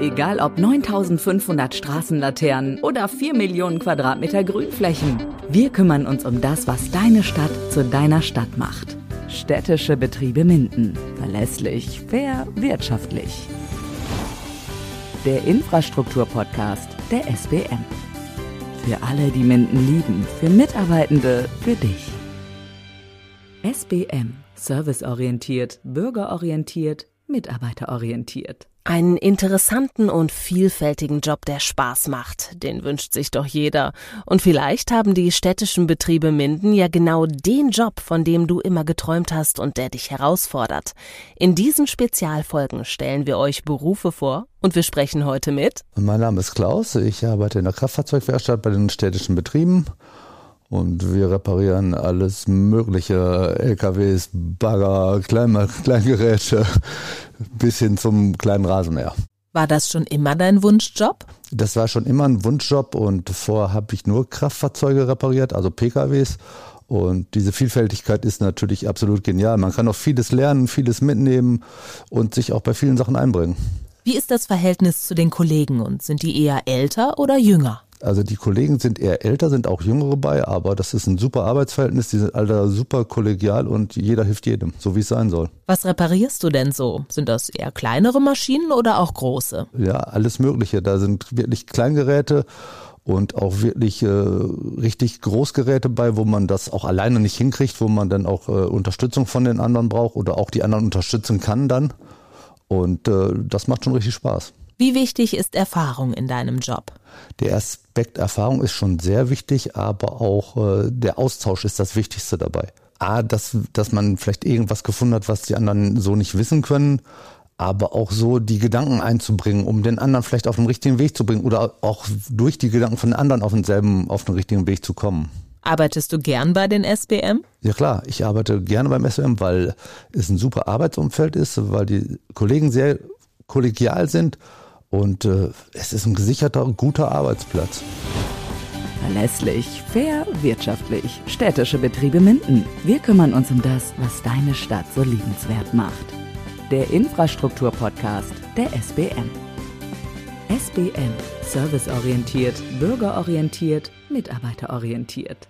Egal ob 9500 Straßenlaternen oder 4 Millionen Quadratmeter Grünflächen. Wir kümmern uns um das, was deine Stadt zu deiner Stadt macht. Städtische Betriebe Minden. Verlässlich, fair, wirtschaftlich. Der Infrastrukturpodcast der SBM. Für alle, die Minden lieben, für Mitarbeitende, für dich. SBM. Serviceorientiert, bürgerorientiert, mitarbeiterorientiert. Einen interessanten und vielfältigen Job, der Spaß macht, den wünscht sich doch jeder. Und vielleicht haben die städtischen Betriebe Minden ja genau den Job, von dem du immer geträumt hast und der dich herausfordert. In diesen Spezialfolgen stellen wir euch Berufe vor und wir sprechen heute mit. Mein Name ist Klaus, ich arbeite in der Kraftfahrzeugwerkstatt bei den städtischen Betrieben. Und wir reparieren alles mögliche, LKWs, Bagger, Klein Kleingeräte, bis hin zum kleinen Rasenmäher. War das schon immer dein Wunschjob? Das war schon immer ein Wunschjob und vorher habe ich nur Kraftfahrzeuge repariert, also PKWs. Und diese Vielfältigkeit ist natürlich absolut genial. Man kann auch vieles lernen, vieles mitnehmen und sich auch bei vielen Sachen einbringen. Wie ist das Verhältnis zu den Kollegen und sind die eher älter oder jünger? Also die Kollegen sind eher älter, sind auch jüngere bei, aber das ist ein super Arbeitsverhältnis, die sind alle super kollegial und jeder hilft jedem, so wie es sein soll. Was reparierst du denn so? Sind das eher kleinere Maschinen oder auch große? Ja, alles Mögliche. Da sind wirklich Kleingeräte und auch wirklich äh, richtig Großgeräte bei, wo man das auch alleine nicht hinkriegt, wo man dann auch äh, Unterstützung von den anderen braucht oder auch die anderen unterstützen kann dann. Und äh, das macht schon richtig Spaß. Wie wichtig ist Erfahrung in deinem Job? Der Aspekt Erfahrung ist schon sehr wichtig, aber auch äh, der Austausch ist das Wichtigste dabei. A, dass, dass man vielleicht irgendwas gefunden hat, was die anderen so nicht wissen können, aber auch so die Gedanken einzubringen, um den anderen vielleicht auf den richtigen Weg zu bringen oder auch durch die Gedanken von den anderen auf denselben, auf den richtigen Weg zu kommen. Arbeitest du gern bei den SBM? Ja klar, ich arbeite gerne beim SBM, weil es ein super Arbeitsumfeld ist, weil die Kollegen sehr kollegial sind und äh, es ist ein gesicherter, guter Arbeitsplatz. Verlässlich, fair, wirtschaftlich. Städtische Betriebe Minden. Wir kümmern uns um das, was deine Stadt so liebenswert macht. Der Infrastruktur-Podcast der SBM. SBM. Serviceorientiert, bürgerorientiert, mitarbeiterorientiert.